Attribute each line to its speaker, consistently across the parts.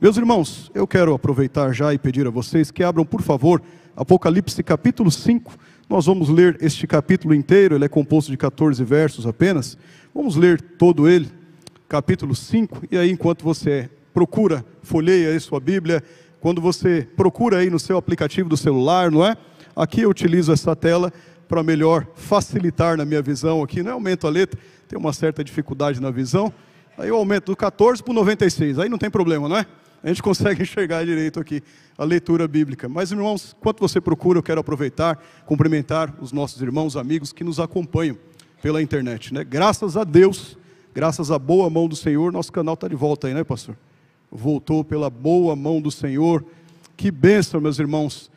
Speaker 1: Meus irmãos, eu quero aproveitar já e pedir a vocês que abram, por favor, Apocalipse capítulo 5. Nós vamos ler este capítulo inteiro, ele é composto de 14 versos apenas. Vamos ler todo ele, capítulo 5, e aí enquanto você procura, folheia aí sua Bíblia, quando você procura aí no seu aplicativo do celular, não é? Aqui eu utilizo essa tela para melhor facilitar na minha visão aqui, não é? aumento a letra, tem uma certa dificuldade na visão. Aí eu aumento do 14 para o 96, aí não tem problema, não é? A gente consegue enxergar direito aqui a leitura bíblica. Mas, irmãos, enquanto você procura, eu quero aproveitar, cumprimentar os nossos irmãos, amigos que nos acompanham pela internet. Né? Graças a Deus, graças à boa mão do Senhor, nosso canal está de volta aí, né, pastor? Voltou pela boa mão do Senhor. Que bênção, meus irmãos.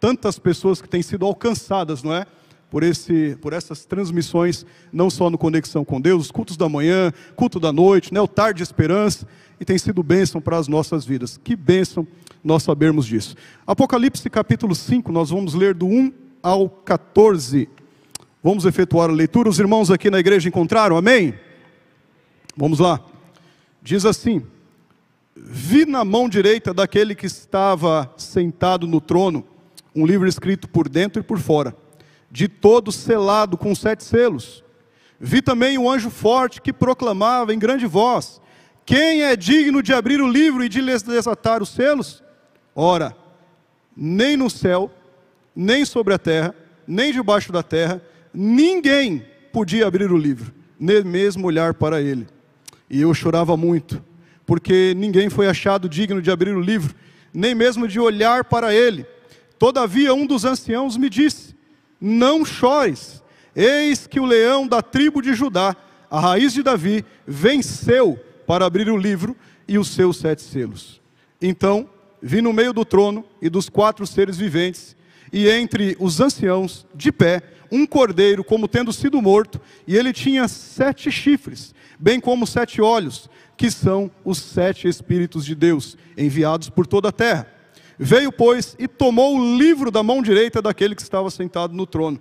Speaker 1: Tantas pessoas que têm sido alcançadas, não é? Por, esse, por essas transmissões, não só no Conexão com Deus, os cultos da manhã, culto da noite, né, o Tarde de Esperança e tem sido bênção para as nossas vidas. Que bênção nós sabermos disso. Apocalipse capítulo 5, nós vamos ler do 1 ao 14. Vamos efetuar a leitura. Os irmãos aqui na igreja encontraram? Amém? Vamos lá. Diz assim: Vi na mão direita daquele que estava sentado no trono um livro escrito por dentro e por fora, de todo selado com sete selos. Vi também um anjo forte que proclamava em grande voz: quem é digno de abrir o livro e de lhes desatar os selos? Ora, nem no céu, nem sobre a terra, nem debaixo da terra, ninguém podia abrir o livro, nem mesmo olhar para ele. E eu chorava muito, porque ninguém foi achado digno de abrir o livro, nem mesmo de olhar para ele. Todavia, um dos anciãos me disse: Não chores, eis que o leão da tribo de Judá, a raiz de Davi, venceu para abrir o livro e os seus sete selos. Então vi no meio do trono e dos quatro seres viventes, e entre os anciãos, de pé, um cordeiro, como tendo sido morto, e ele tinha sete chifres, bem como sete olhos, que são os sete Espíritos de Deus, enviados por toda a terra. Veio, pois, e tomou o livro da mão direita daquele que estava sentado no trono.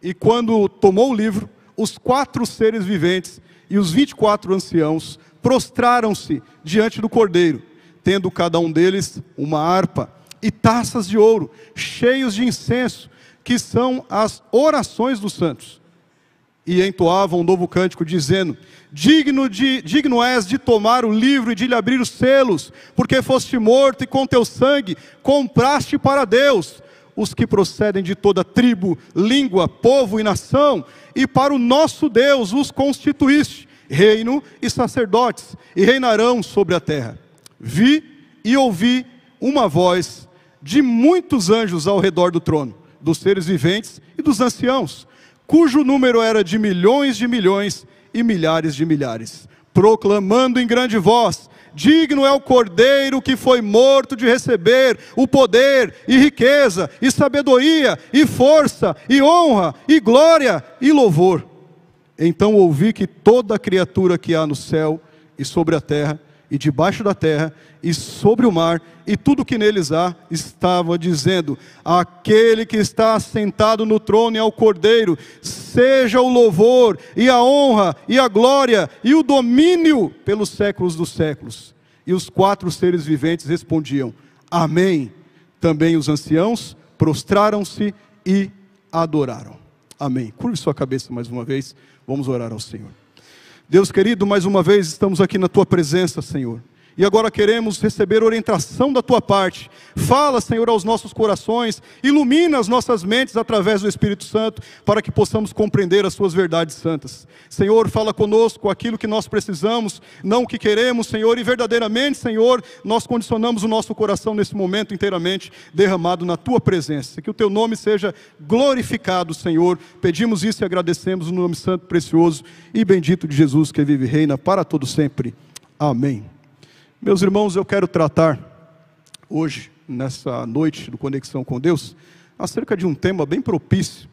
Speaker 1: E quando tomou o livro, os quatro seres viventes e os vinte e quatro anciãos prostraram-se diante do cordeiro, tendo cada um deles uma harpa e taças de ouro, cheios de incenso, que são as orações dos santos. E entoavam um novo cântico, dizendo: digno, de, digno és de tomar o livro e de lhe abrir os selos, porque foste morto e com teu sangue compraste para Deus os que procedem de toda tribo, língua, povo e nação, e para o nosso Deus os constituíste reino e sacerdotes, e reinarão sobre a terra. Vi e ouvi uma voz de muitos anjos ao redor do trono, dos seres viventes e dos anciãos, cujo número era de milhões de milhões e milhares de milhares, proclamando em grande voz: Digno é o cordeiro que foi morto de receber o poder e riqueza e sabedoria e força e honra e glória e louvor. Então ouvi que toda criatura que há no céu e sobre a terra, e debaixo da terra, e sobre o mar, e tudo que neles há, estava dizendo: Aquele que está sentado no trono e ao cordeiro, seja o louvor, e a honra, e a glória, e o domínio pelos séculos dos séculos. E os quatro seres viventes respondiam: Amém. Também os anciãos prostraram-se e adoraram. Amém. Curve sua cabeça mais uma vez. Vamos orar ao Senhor. Deus querido, mais uma vez estamos aqui na tua presença, Senhor. E agora queremos receber orientação da tua parte. Fala, Senhor, aos nossos corações, ilumina as nossas mentes através do Espírito Santo, para que possamos compreender as suas verdades santas. Senhor, fala conosco aquilo que nós precisamos, não o que queremos, Senhor, e verdadeiramente, Senhor, nós condicionamos o nosso coração nesse momento inteiramente derramado na tua presença. Que o teu nome seja glorificado, Senhor. Pedimos isso e agradecemos no nome santo, precioso e bendito de Jesus que vive e reina para todo sempre. Amém. Meus irmãos, eu quero tratar hoje, nessa noite do Conexão com Deus, acerca de um tema bem propício,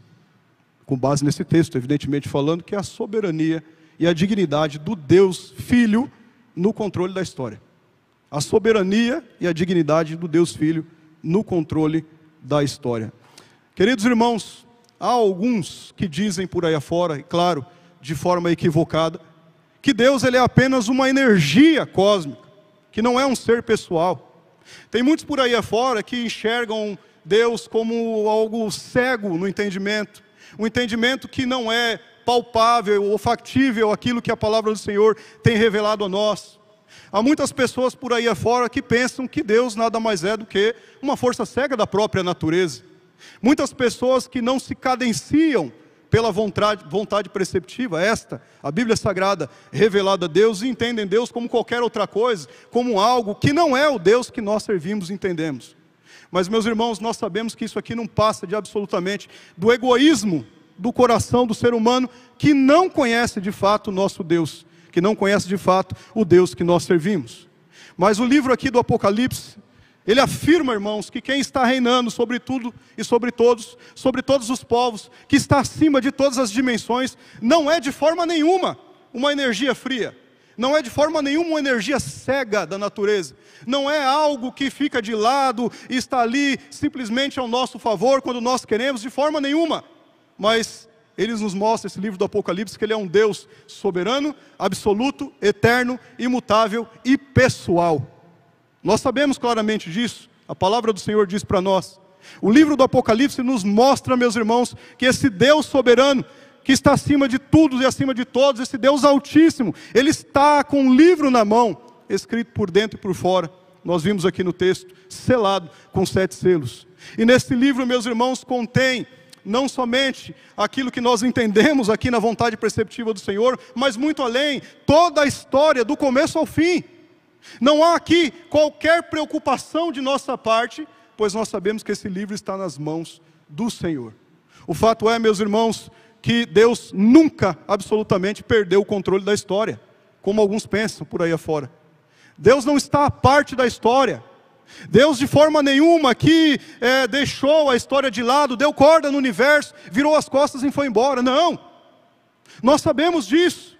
Speaker 1: com base nesse texto, evidentemente falando, que é a soberania e a dignidade do Deus Filho no controle da história. A soberania e a dignidade do Deus Filho no controle da história. Queridos irmãos, há alguns que dizem por aí afora, e claro, de forma equivocada, que Deus ele é apenas uma energia cósmica que não é um ser pessoal. Tem muitos por aí afora que enxergam Deus como algo cego no entendimento, um entendimento que não é palpável ou factível aquilo que a palavra do Senhor tem revelado a nós. Há muitas pessoas por aí afora que pensam que Deus nada mais é do que uma força cega da própria natureza. Muitas pessoas que não se cadenciam pela vontade, vontade preceptiva, esta, a Bíblia Sagrada revelada a Deus, e entendem Deus como qualquer outra coisa, como algo que não é o Deus que nós servimos e entendemos. Mas, meus irmãos, nós sabemos que isso aqui não passa de absolutamente do egoísmo do coração do ser humano que não conhece de fato o nosso Deus, que não conhece de fato o Deus que nós servimos. Mas o livro aqui do Apocalipse, ele afirma, irmãos, que quem está reinando sobre tudo e sobre todos, sobre todos os povos, que está acima de todas as dimensões, não é de forma nenhuma uma energia fria, não é de forma nenhuma uma energia cega da natureza, não é algo que fica de lado e está ali simplesmente ao nosso favor quando nós queremos, de forma nenhuma, mas ele nos mostra, esse livro do Apocalipse, que ele é um Deus soberano, absoluto, eterno, imutável e pessoal. Nós sabemos claramente disso, a palavra do Senhor diz para nós. O livro do Apocalipse nos mostra, meus irmãos, que esse Deus soberano, que está acima de tudo e acima de todos, esse Deus altíssimo, ele está com um livro na mão, escrito por dentro e por fora. Nós vimos aqui no texto, selado com sete selos. E nesse livro, meus irmãos, contém não somente aquilo que nós entendemos aqui na vontade perceptiva do Senhor, mas muito além, toda a história do começo ao fim. Não há aqui qualquer preocupação de nossa parte, pois nós sabemos que esse livro está nas mãos do Senhor. O fato é, meus irmãos, que Deus nunca absolutamente perdeu o controle da história, como alguns pensam por aí afora. Deus não está à parte da história. Deus de forma nenhuma aqui é, deixou a história de lado, deu corda no universo, virou as costas e foi embora. Não. Nós sabemos disso.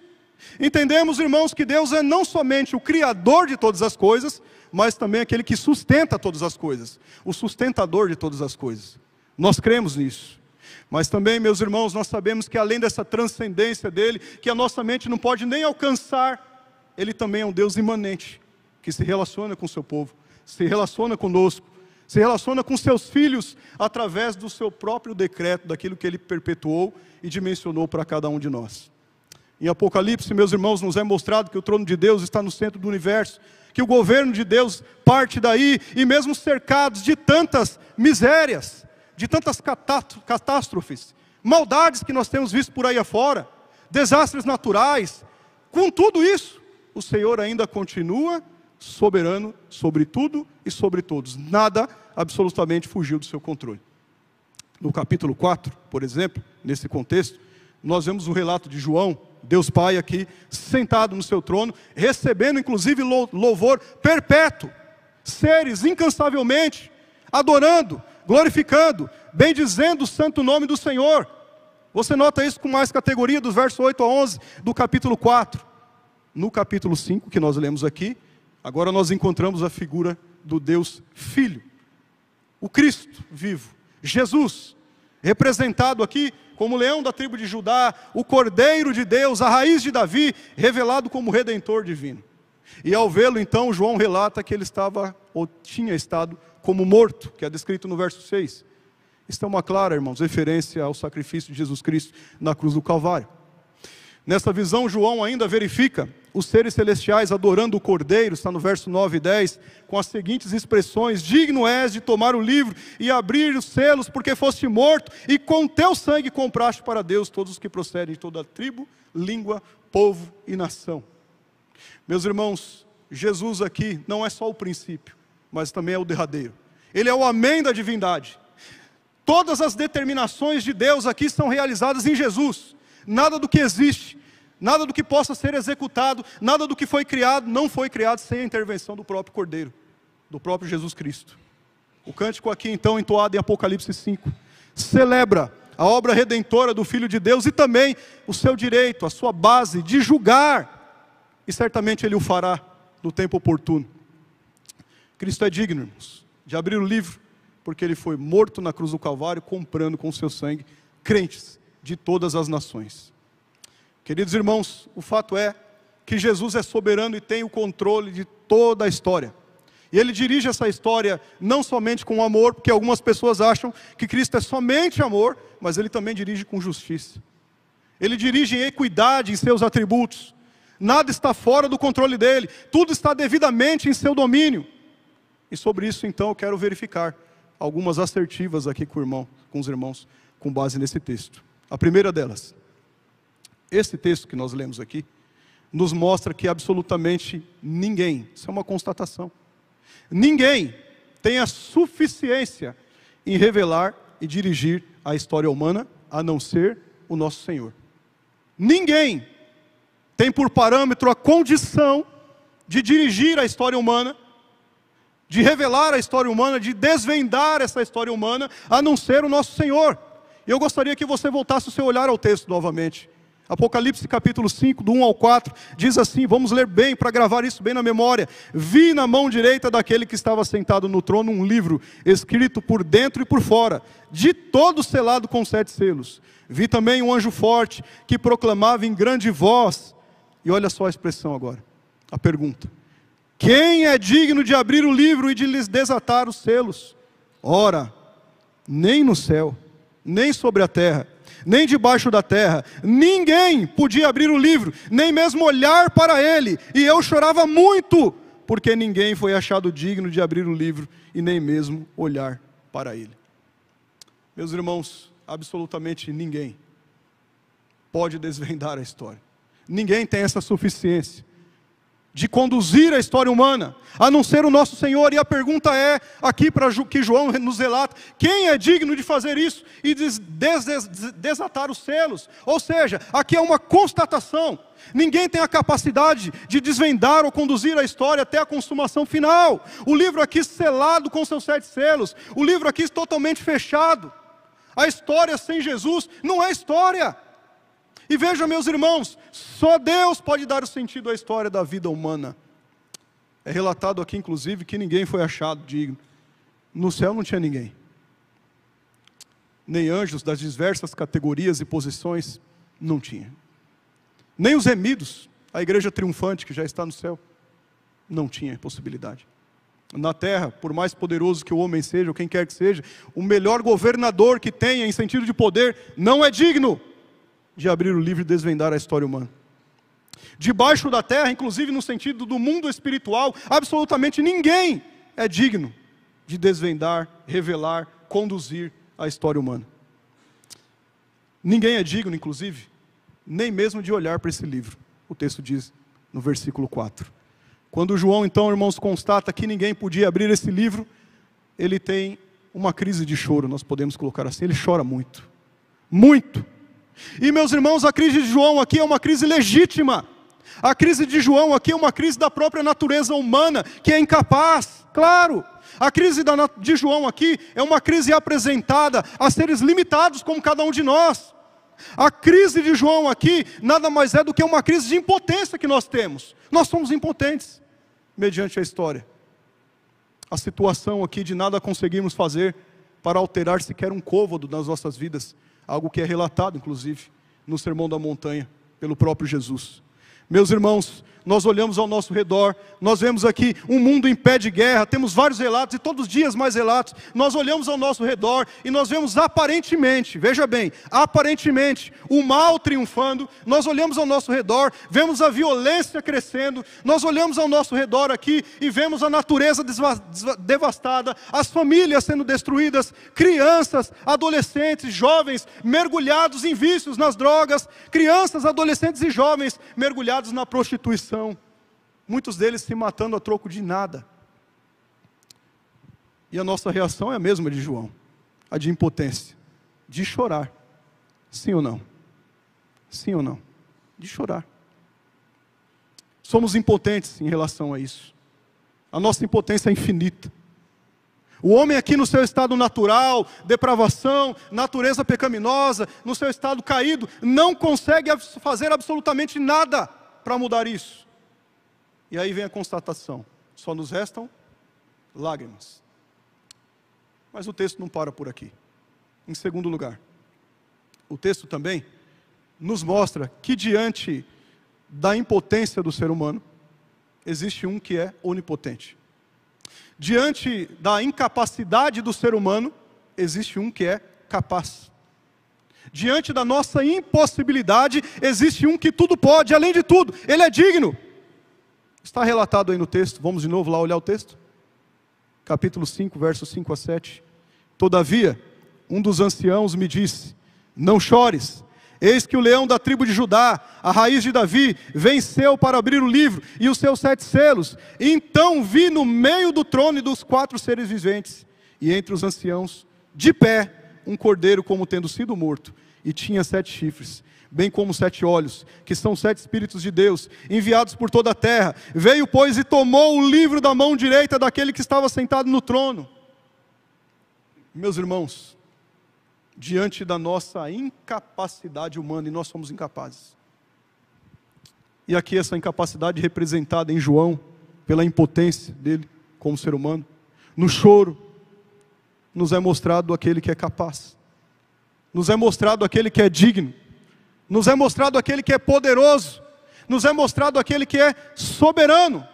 Speaker 1: Entendemos, irmãos, que Deus é não somente o Criador de todas as coisas, mas também aquele que sustenta todas as coisas, o sustentador de todas as coisas. Nós cremos nisso. Mas também, meus irmãos, nós sabemos que além dessa transcendência dele, que a nossa mente não pode nem alcançar, ele também é um Deus imanente, que se relaciona com o seu povo, se relaciona conosco, se relaciona com seus filhos através do seu próprio decreto, daquilo que ele perpetuou e dimensionou para cada um de nós. Em Apocalipse, meus irmãos, nos é mostrado que o trono de Deus está no centro do universo, que o governo de Deus parte daí, e mesmo cercados de tantas misérias, de tantas catástrofes, maldades que nós temos visto por aí afora, desastres naturais, com tudo isso, o Senhor ainda continua soberano sobre tudo e sobre todos. Nada absolutamente fugiu do seu controle. No capítulo 4, por exemplo, nesse contexto, nós vemos o relato de João, Deus Pai aqui, sentado no seu trono, recebendo inclusive louvor perpétuo, seres incansavelmente, adorando, glorificando, bendizendo o santo nome do Senhor. Você nota isso com mais categoria dos versos 8 a 11 do capítulo 4. No capítulo 5, que nós lemos aqui, agora nós encontramos a figura do Deus Filho, o Cristo vivo, Jesus, representado aqui como leão da tribo de Judá, o Cordeiro de Deus, a raiz de Davi, revelado como redentor divino. E ao vê-lo, então, João relata que ele estava, ou tinha estado, como morto, que é descrito no verso 6. Isso é uma clara, irmãos, referência ao sacrifício de Jesus Cristo na cruz do Calvário. Nessa visão, João ainda verifica os seres celestiais adorando o Cordeiro, está no verso 9 e 10, com as seguintes expressões: Digno és de tomar o livro e abrir os selos, porque foste morto, e com teu sangue compraste para Deus todos os que procedem de toda tribo, língua, povo e nação. Meus irmãos, Jesus aqui não é só o princípio, mas também é o derradeiro. Ele é o amém da divindade. Todas as determinações de Deus aqui são realizadas em Jesus. Nada do que existe Nada do que possa ser executado, nada do que foi criado, não foi criado sem a intervenção do próprio Cordeiro, do próprio Jesus Cristo. O cântico aqui, então, entoado em Apocalipse 5, celebra a obra redentora do Filho de Deus e também o seu direito, a sua base de julgar, e certamente ele o fará no tempo oportuno. Cristo é digno, irmãos, de abrir o livro, porque ele foi morto na cruz do Calvário, comprando com seu sangue crentes de todas as nações. Queridos irmãos, o fato é que Jesus é soberano e tem o controle de toda a história. E ele dirige essa história não somente com amor, porque algumas pessoas acham que Cristo é somente amor, mas ele também dirige com justiça. Ele dirige em equidade em seus atributos. Nada está fora do controle dele, tudo está devidamente em seu domínio. E sobre isso, então, eu quero verificar algumas assertivas aqui com, irmão, com os irmãos, com base nesse texto. A primeira delas, esse texto que nós lemos aqui, nos mostra que absolutamente ninguém, isso é uma constatação, ninguém tem a suficiência em revelar e dirigir a história humana a não ser o nosso Senhor. Ninguém tem por parâmetro a condição de dirigir a história humana, de revelar a história humana, de desvendar essa história humana, a não ser o nosso Senhor. E eu gostaria que você voltasse o seu olhar ao texto novamente. Apocalipse capítulo 5, do 1 ao 4, diz assim: vamos ler bem, para gravar isso bem na memória. Vi na mão direita daquele que estava sentado no trono um livro, escrito por dentro e por fora, de todo selado com sete selos. Vi também um anjo forte que proclamava em grande voz, e olha só a expressão agora, a pergunta: Quem é digno de abrir o livro e de lhes desatar os selos? Ora, nem no céu, nem sobre a terra nem debaixo da terra. Ninguém podia abrir o livro, nem mesmo olhar para ele. E eu chorava muito, porque ninguém foi achado digno de abrir o livro e nem mesmo olhar para ele. Meus irmãos, absolutamente ninguém pode desvendar a história. Ninguém tem essa suficiência de conduzir a história humana, a não ser o nosso Senhor. E a pergunta é, aqui para que João nos relata, quem é digno de fazer isso e des des desatar os selos? Ou seja, aqui é uma constatação. Ninguém tem a capacidade de desvendar ou conduzir a história até a consumação final. O livro aqui selado com seus sete selos, o livro aqui totalmente fechado. A história sem Jesus não é história. E veja, meus irmãos, só Deus pode dar o sentido à história da vida humana. É relatado aqui, inclusive, que ninguém foi achado digno. No céu não tinha ninguém. Nem anjos das diversas categorias e posições, não tinha. Nem os remidos, a igreja triunfante que já está no céu, não tinha possibilidade. Na terra, por mais poderoso que o homem seja, ou quem quer que seja, o melhor governador que tenha em sentido de poder, não é digno de abrir o livro e desvendar a história humana. Debaixo da terra, inclusive no sentido do mundo espiritual, absolutamente ninguém é digno de desvendar, revelar, conduzir a história humana. Ninguém é digno, inclusive, nem mesmo de olhar para esse livro. O texto diz no versículo 4. Quando João, então, irmãos, constata que ninguém podia abrir esse livro, ele tem uma crise de choro, nós podemos colocar assim. Ele chora muito. Muito. E meus irmãos, a crise de João aqui é uma crise legítima. A crise de João aqui é uma crise da própria natureza humana, que é incapaz, claro. A crise de João aqui é uma crise apresentada a seres limitados como cada um de nós. A crise de João aqui nada mais é do que uma crise de impotência que nós temos. Nós somos impotentes mediante a história. A situação aqui de nada conseguimos fazer para alterar sequer um côvado nas nossas vidas algo que é relatado, inclusive, no Sermão da Montanha, pelo próprio Jesus. Meus irmãos, nós olhamos ao nosso redor, nós vemos aqui um mundo em pé de guerra, temos vários relatos e todos os dias mais relatos. Nós olhamos ao nosso redor e nós vemos aparentemente, veja bem, aparentemente o mal triunfando. Nós olhamos ao nosso redor, vemos a violência crescendo. Nós olhamos ao nosso redor aqui e vemos a natureza devastada, as famílias sendo destruídas, crianças, adolescentes, jovens mergulhados em vícios, nas drogas, crianças, adolescentes e jovens mergulhados na prostituição muitos deles se matando a troco de nada. E a nossa reação é a mesma de João, a de impotência, de chorar. Sim ou não? Sim ou não? De chorar. Somos impotentes em relação a isso. A nossa impotência é infinita. O homem aqui no seu estado natural, depravação, natureza pecaminosa, no seu estado caído, não consegue fazer absolutamente nada para mudar isso. E aí vem a constatação: só nos restam lágrimas. Mas o texto não para por aqui. Em segundo lugar, o texto também nos mostra que diante da impotência do ser humano, existe um que é onipotente. Diante da incapacidade do ser humano, existe um que é capaz. Diante da nossa impossibilidade, existe um que tudo pode, além de tudo, ele é digno. Está relatado aí no texto, vamos de novo lá olhar o texto? Capítulo 5, versos 5 a 7. Todavia, um dos anciãos me disse: Não chores, eis que o leão da tribo de Judá, a raiz de Davi, venceu para abrir o livro e os seus sete selos. Então vi no meio do trono e dos quatro seres viventes, e entre os anciãos, de pé, um cordeiro como tendo sido morto, e tinha sete chifres, bem como sete olhos, que são sete espíritos de Deus, enviados por toda a terra. Veio, pois, e tomou o livro da mão direita daquele que estava sentado no trono. Meus irmãos, diante da nossa incapacidade humana, e nós somos incapazes. E aqui essa incapacidade representada em João, pela impotência dele como ser humano, no choro, nos é mostrado aquele que é capaz, nos é mostrado aquele que é digno, nos é mostrado aquele que é poderoso, nos é mostrado aquele que é soberano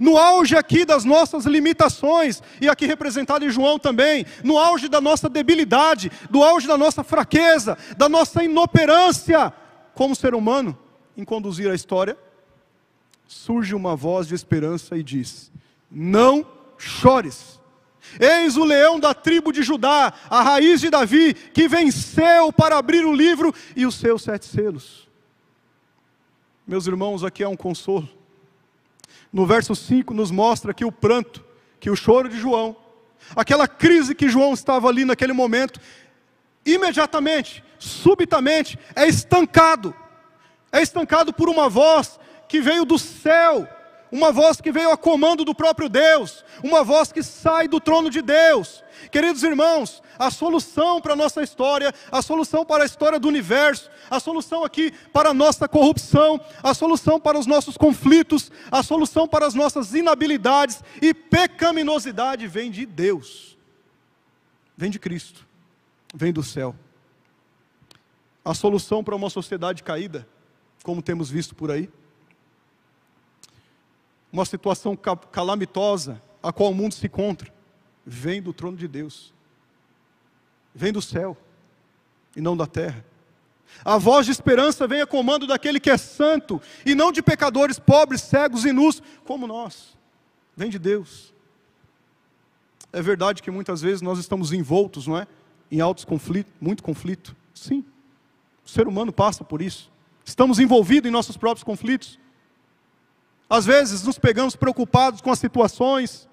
Speaker 1: no auge aqui das nossas limitações, e aqui representado em João também, no auge da nossa debilidade, do auge da nossa fraqueza, da nossa inoperância como ser humano em conduzir a história, surge uma voz de esperança e diz: Não chores. Eis o leão da tribo de Judá, a raiz de Davi, que venceu para abrir o livro e os seus sete selos. Meus irmãos, aqui é um consolo no verso 5 nos mostra que o pranto, que o choro de João, aquela crise que João estava ali naquele momento, imediatamente, subitamente, é estancado. É estancado por uma voz que veio do céu, uma voz que veio a comando do próprio Deus, uma voz que sai do trono de Deus. Queridos irmãos, a solução para a nossa história, a solução para a história do universo, a solução aqui para a nossa corrupção, a solução para os nossos conflitos, a solução para as nossas inabilidades e pecaminosidade vem de Deus, vem de Cristo, vem do céu. A solução para uma sociedade caída, como temos visto por aí, uma situação calamitosa a qual o mundo se encontra, vem do trono de Deus vem do céu e não da terra. A voz de esperança vem a comando daquele que é santo e não de pecadores pobres, cegos e nus como nós. Vem de Deus. É verdade que muitas vezes nós estamos envoltos, não é? Em altos conflitos, muito conflito. Sim. O ser humano passa por isso. Estamos envolvidos em nossos próprios conflitos. Às vezes nos pegamos preocupados com as situações,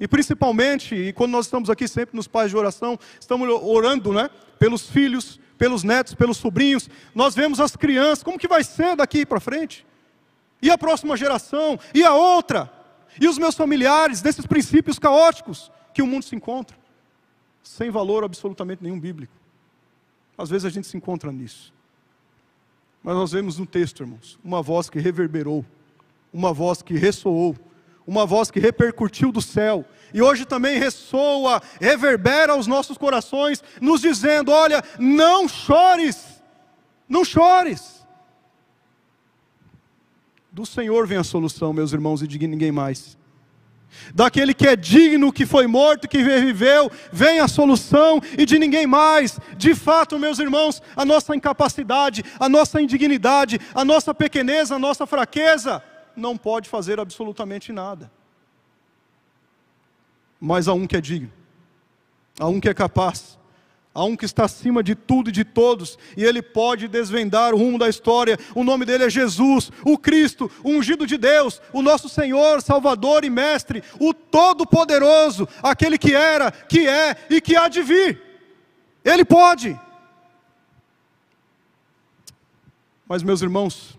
Speaker 1: e principalmente, e quando nós estamos aqui sempre nos pais de oração, estamos orando, né? Pelos filhos, pelos netos, pelos sobrinhos. Nós vemos as crianças, como que vai ser daqui para frente? E a próxima geração? E a outra? E os meus familiares, desses princípios caóticos que o mundo se encontra? Sem valor absolutamente nenhum bíblico. Às vezes a gente se encontra nisso. Mas nós vemos no texto, irmãos, uma voz que reverberou, uma voz que ressoou, uma voz que repercutiu do céu, e hoje também ressoa, reverbera aos nossos corações, nos dizendo: olha, não chores, não chores. Do Senhor vem a solução, meus irmãos, e de ninguém mais. Daquele que é digno, que foi morto, que reviveu, vem a solução e de ninguém mais. De fato, meus irmãos, a nossa incapacidade, a nossa indignidade, a nossa pequeneza, a nossa fraqueza, não pode fazer absolutamente nada. Mas há um que é digno, há um que é capaz, há um que está acima de tudo e de todos, e ele pode desvendar o rumo da história. O nome dele é Jesus, o Cristo, o ungido de Deus, o nosso Senhor, Salvador e Mestre, o Todo-Poderoso, aquele que era, que é e que há de vir. Ele pode. Mas, meus irmãos,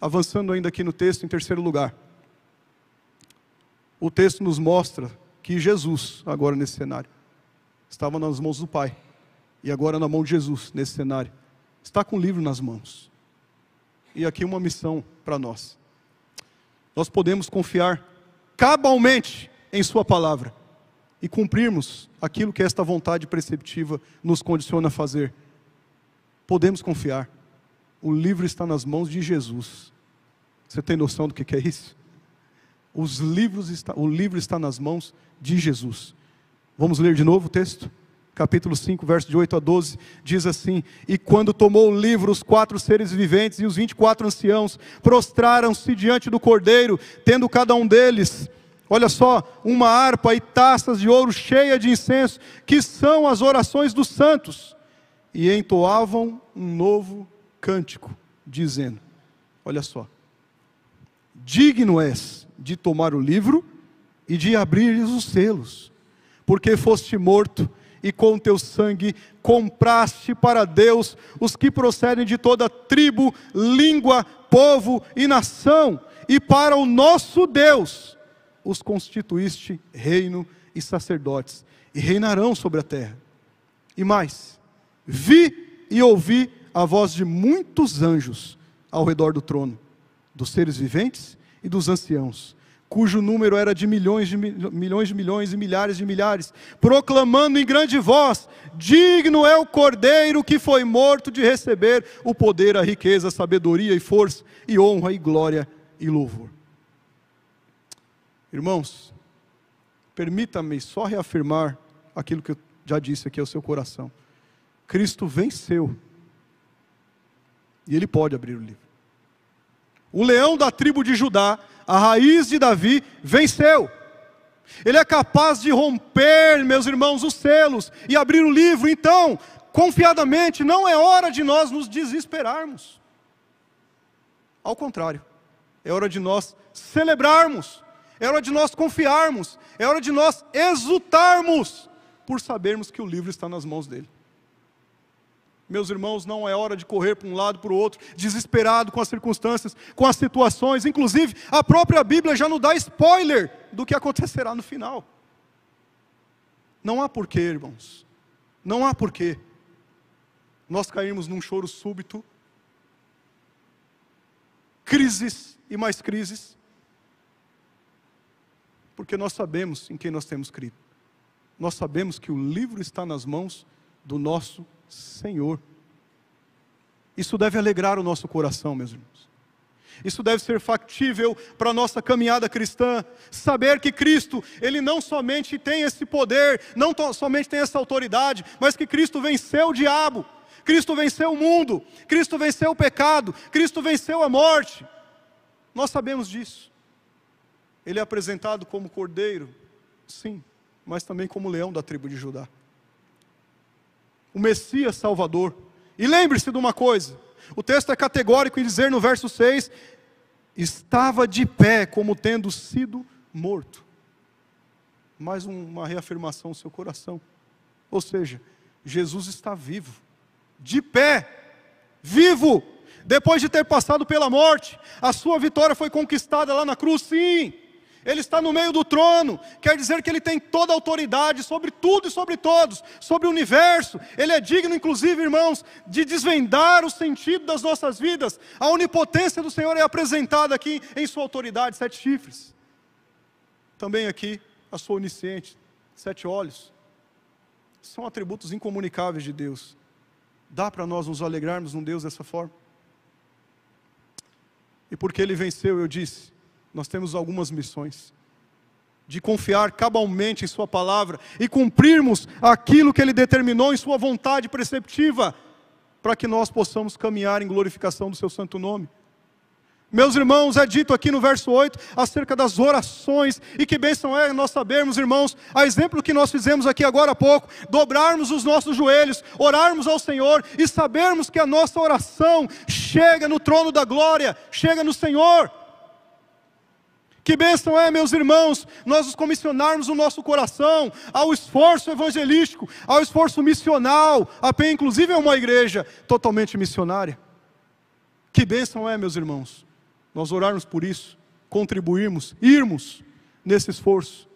Speaker 1: Avançando ainda aqui no texto, em terceiro lugar. O texto nos mostra que Jesus, agora nesse cenário, estava nas mãos do Pai. E agora na mão de Jesus, nesse cenário. Está com o livro nas mãos. E aqui uma missão para nós. Nós podemos confiar cabalmente em Sua palavra e cumprirmos aquilo que esta vontade preceptiva nos condiciona a fazer. Podemos confiar. O livro está nas mãos de Jesus. Você tem noção do que é isso? Os livros está, o livro está nas mãos de Jesus. Vamos ler de novo o texto? Capítulo 5, verso de 8 a 12, diz assim: E quando tomou o livro, os quatro seres viventes e os vinte e quatro anciãos prostraram-se diante do cordeiro, tendo cada um deles, olha só, uma harpa e taças de ouro cheia de incenso, que são as orações dos santos, e entoavam um novo cântico, dizendo: Olha só, digno és de tomar o livro e de abrir os selos, porque foste morto e com teu sangue compraste para Deus os que procedem de toda tribo, língua, povo e nação, e para o nosso Deus os constituíste reino e sacerdotes, e reinarão sobre a terra. E mais, vi e ouvi a voz de muitos anjos ao redor do trono, dos seres viventes e dos anciãos, cujo número era de milhões de milhões de milhões e milhares de milhares, proclamando em grande voz: Digno é o Cordeiro que foi morto de receber o poder, a riqueza, a sabedoria e força, e honra e glória e louvor. Irmãos, permita-me só reafirmar aquilo que eu já disse aqui ao seu coração. Cristo venceu. E ele pode abrir o livro. O leão da tribo de Judá, a raiz de Davi, venceu. Ele é capaz de romper, meus irmãos, os selos e abrir o livro. Então, confiadamente, não é hora de nós nos desesperarmos. Ao contrário, é hora de nós celebrarmos, é hora de nós confiarmos, é hora de nós exultarmos por sabermos que o livro está nas mãos dele. Meus irmãos, não é hora de correr para um lado para o outro, desesperado com as circunstâncias, com as situações. Inclusive, a própria Bíblia já nos dá spoiler do que acontecerá no final. Não há porquê, irmãos. Não há porquê nós cairmos num choro súbito, crises e mais crises, porque nós sabemos em quem nós temos crido. Nós sabemos que o livro está nas mãos do nosso Senhor. Isso deve alegrar o nosso coração, meus irmãos. Isso deve ser factível para a nossa caminhada cristã. Saber que Cristo, Ele não somente tem esse poder, não somente tem essa autoridade, mas que Cristo venceu o diabo, Cristo venceu o mundo, Cristo venceu o pecado, Cristo venceu a morte. Nós sabemos disso. Ele é apresentado como cordeiro, sim, mas também como leão da tribo de Judá o Messias Salvador. E lembre-se de uma coisa: o texto é categórico em dizer no verso 6: estava de pé como tendo sido morto. Mais uma reafirmação no seu coração. Ou seja, Jesus está vivo, de pé, vivo, depois de ter passado pela morte, a sua vitória foi conquistada lá na cruz, sim. Ele está no meio do trono, quer dizer que ele tem toda a autoridade sobre tudo e sobre todos, sobre o universo. Ele é digno, inclusive, irmãos, de desvendar o sentido das nossas vidas. A onipotência do Senhor é apresentada aqui em sua autoridade, sete chifres. Também aqui a sua onisciente, sete olhos. São atributos incomunicáveis de Deus. Dá para nós nos alegrarmos num Deus dessa forma? E porque ele venceu, eu disse, nós temos algumas missões de confiar cabalmente em Sua palavra e cumprirmos aquilo que Ele determinou em Sua vontade preceptiva, para que nós possamos caminhar em glorificação do Seu santo nome. Meus irmãos, é dito aqui no verso 8 acerca das orações, e que bênção é nós sabermos, irmãos, a exemplo que nós fizemos aqui agora há pouco, dobrarmos os nossos joelhos, orarmos ao Senhor e sabermos que a nossa oração chega no trono da glória, chega no Senhor. Que bênção é, meus irmãos, nós nos comissionarmos o nosso coração ao esforço evangelístico, ao esforço missional. A PEN, inclusive, é uma igreja totalmente missionária. Que bênção é, meus irmãos, nós orarmos por isso, contribuirmos, irmos nesse esforço,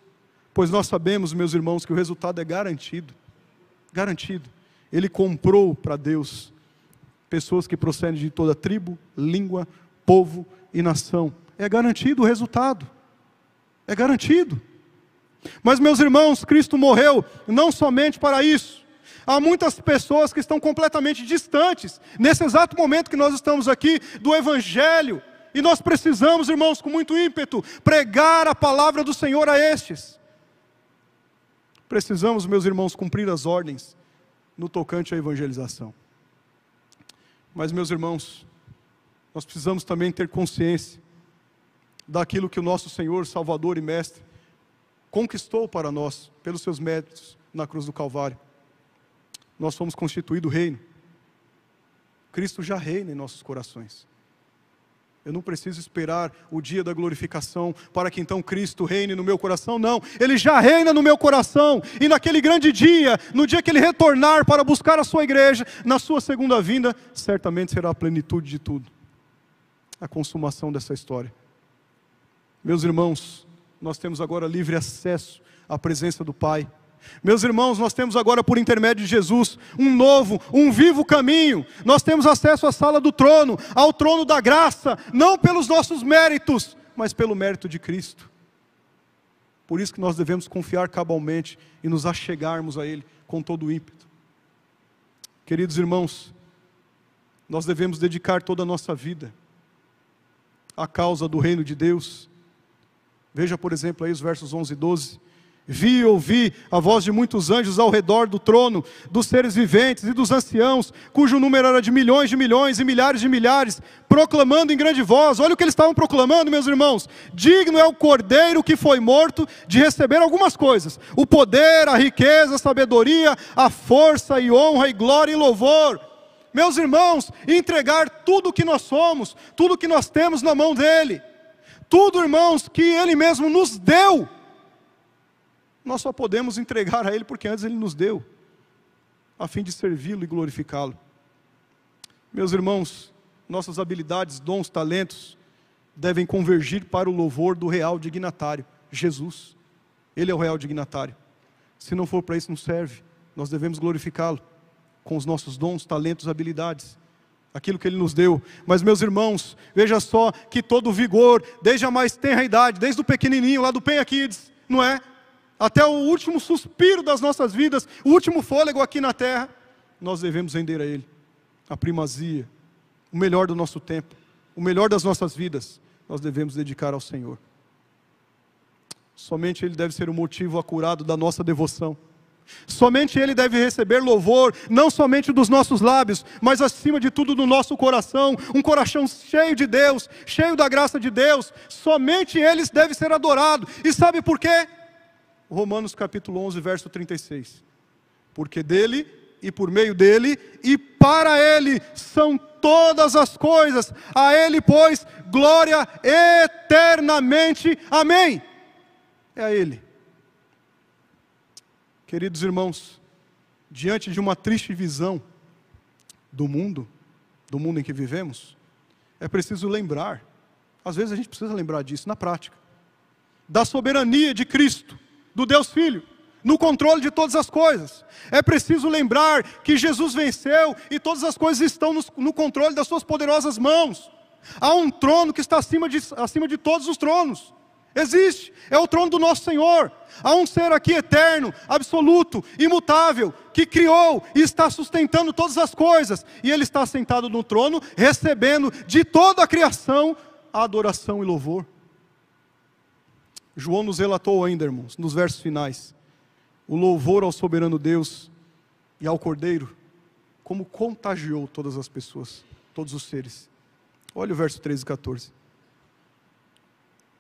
Speaker 1: pois nós sabemos, meus irmãos, que o resultado é garantido. Garantido. Ele comprou para Deus pessoas que procedem de toda tribo, língua, povo e nação é garantido o resultado. É garantido. Mas, meus irmãos, Cristo morreu não somente para isso. Há muitas pessoas que estão completamente distantes, nesse exato momento que nós estamos aqui, do Evangelho E nós precisamos, irmãos, com muito ímpeto, pregar a palavra do Senhor a estes. Precisamos, meus irmãos, cumprir as ordens no tocante à evangelização. Mas, meus irmãos, nós precisamos também ter consciência daquilo que o nosso Senhor, Salvador e Mestre conquistou para nós, pelos seus méritos na cruz do Calvário. Nós fomos constituído reino. Cristo já reina em nossos corações. Eu não preciso esperar o dia da glorificação para que então Cristo reine no meu coração, não. Ele já reina no meu coração, e naquele grande dia, no dia que ele retornar para buscar a sua igreja, na sua segunda vinda, certamente será a plenitude de tudo a consumação dessa história. Meus irmãos, nós temos agora livre acesso à presença do Pai. Meus irmãos, nós temos agora, por intermédio de Jesus, um novo, um vivo caminho. Nós temos acesso à sala do trono, ao trono da graça, não pelos nossos méritos, mas pelo mérito de Cristo. Por isso que nós devemos confiar cabalmente e nos achegarmos a Ele com todo o ímpeto. Queridos irmãos, nós devemos dedicar toda a nossa vida à causa do reino de Deus. Veja, por exemplo, aí os versos 11 e 12. Vi e ouvi a voz de muitos anjos ao redor do trono, dos seres viventes e dos anciãos, cujo número era de milhões de milhões e milhares de milhares, proclamando em grande voz: olha o que eles estavam proclamando, meus irmãos. Digno é o cordeiro que foi morto de receber algumas coisas: o poder, a riqueza, a sabedoria, a força e honra e glória e louvor. Meus irmãos, entregar tudo o que nós somos, tudo o que nós temos na mão dele, tudo, irmãos, que ele mesmo nos deu nós só podemos entregar a Ele porque antes Ele nos deu, a fim de servi-lo e glorificá-lo. Meus irmãos, nossas habilidades, dons, talentos devem convergir para o louvor do real dignatário, Jesus. Ele é o real dignatário. Se não for para isso, não serve. Nós devemos glorificá-lo com os nossos dons, talentos, habilidades, aquilo que Ele nos deu. Mas, meus irmãos, veja só que todo vigor, desde a mais tenra idade, desde o pequenininho lá do Penha Kids, não é? até o último suspiro das nossas vidas, o último fôlego aqui na terra, nós devemos render a Ele a primazia, o melhor do nosso tempo, o melhor das nossas vidas, nós devemos dedicar ao Senhor. Somente Ele deve ser o motivo acurado da nossa devoção. Somente Ele deve receber louvor, não somente dos nossos lábios, mas acima de tudo do nosso coração, um coração cheio de Deus, cheio da graça de Deus. Somente Ele deve ser adorado. E sabe por quê? Romanos capítulo 11, verso 36. Porque dele e por meio dele e para ele são todas as coisas. A ele, pois, glória eternamente. Amém. É a ele. Queridos irmãos, diante de uma triste visão do mundo, do mundo em que vivemos, é preciso lembrar, às vezes a gente precisa lembrar disso na prática, da soberania de Cristo, do Deus Filho, no controle de todas as coisas. É preciso lembrar que Jesus venceu e todas as coisas estão no, controle das suas poderosas mãos. Há um trono que está acima de, acima de todos os tronos. Existe, é o trono do nosso Senhor. Há um ser aqui eterno, absoluto, imutável, que criou e está sustentando todas as coisas, e Ele está sentado no trono, recebendo de toda a criação a adoração e louvor. João nos relatou ainda, irmãos, nos versos finais, o louvor ao soberano Deus e ao Cordeiro, como contagiou todas as pessoas, todos os seres. Olha o verso 13 e 14.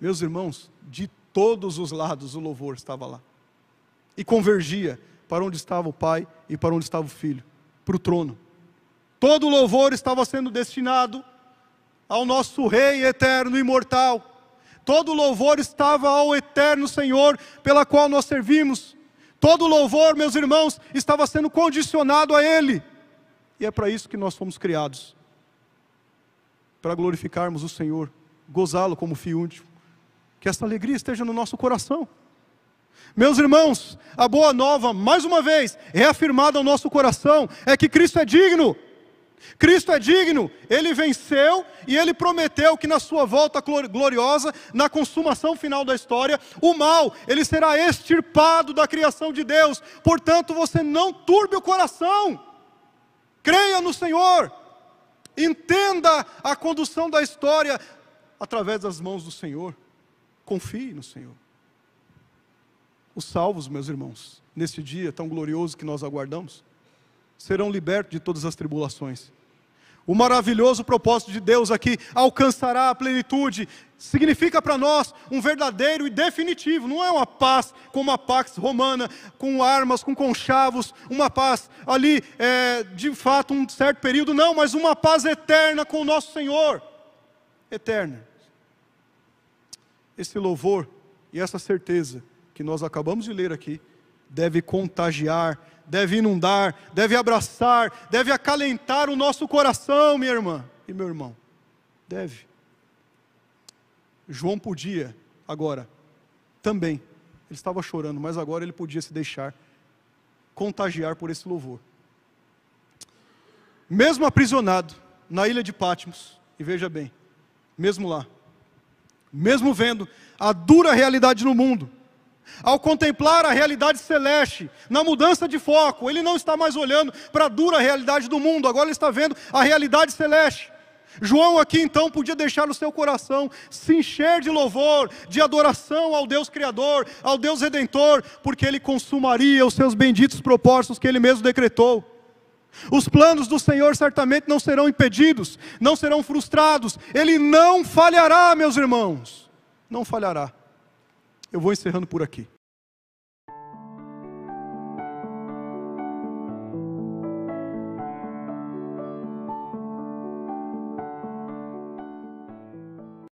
Speaker 1: Meus irmãos, de todos os lados o louvor estava lá. E convergia para onde estava o Pai e para onde estava o Filho para o trono. Todo o louvor estava sendo destinado ao nosso Rei eterno e imortal Todo louvor estava ao eterno Senhor, pela qual nós servimos. Todo louvor, meus irmãos, estava sendo condicionado a Ele. E é para isso que nós fomos criados para glorificarmos o Senhor, gozá-lo como fio último. Que essa alegria esteja no nosso coração. Meus irmãos, a boa nova, mais uma vez, reafirmada ao nosso coração, é que Cristo é digno. Cristo é digno, ele venceu e ele prometeu que na sua volta gloriosa, na consumação final da história, o mal, ele será extirpado da criação de Deus. Portanto, você não turbe o coração. Creia no Senhor. Entenda a condução da história através das mãos do Senhor. Confie no Senhor. Os salvos, meus irmãos, nesse dia tão glorioso que nós aguardamos, serão libertos de todas as tribulações. O maravilhoso propósito de Deus aqui alcançará a plenitude. Significa para nós um verdadeiro e definitivo. Não é uma paz como a pax romana, com armas, com conchavos, uma paz ali é, de fato um certo período. Não, mas uma paz eterna com o nosso Senhor. Eterna. Esse louvor e essa certeza que nós acabamos de ler aqui deve contagiar deve inundar, deve abraçar, deve acalentar o nosso coração, minha irmã e meu irmão. Deve. João podia, agora, também, ele estava chorando, mas agora ele podia se deixar contagiar por esse louvor. Mesmo aprisionado na ilha de Patmos, e veja bem, mesmo lá, mesmo vendo a dura realidade no mundo, ao contemplar a realidade celeste, na mudança de foco, ele não está mais olhando para a dura realidade do mundo, agora ele está vendo a realidade celeste. João aqui então podia deixar o seu coração se encher de louvor, de adoração ao Deus Criador, ao Deus Redentor, porque ele consumaria os seus benditos propósitos que ele mesmo decretou. Os planos do Senhor certamente não serão impedidos, não serão frustrados, ele não falhará, meus irmãos, não falhará. Eu vou encerrando por aqui.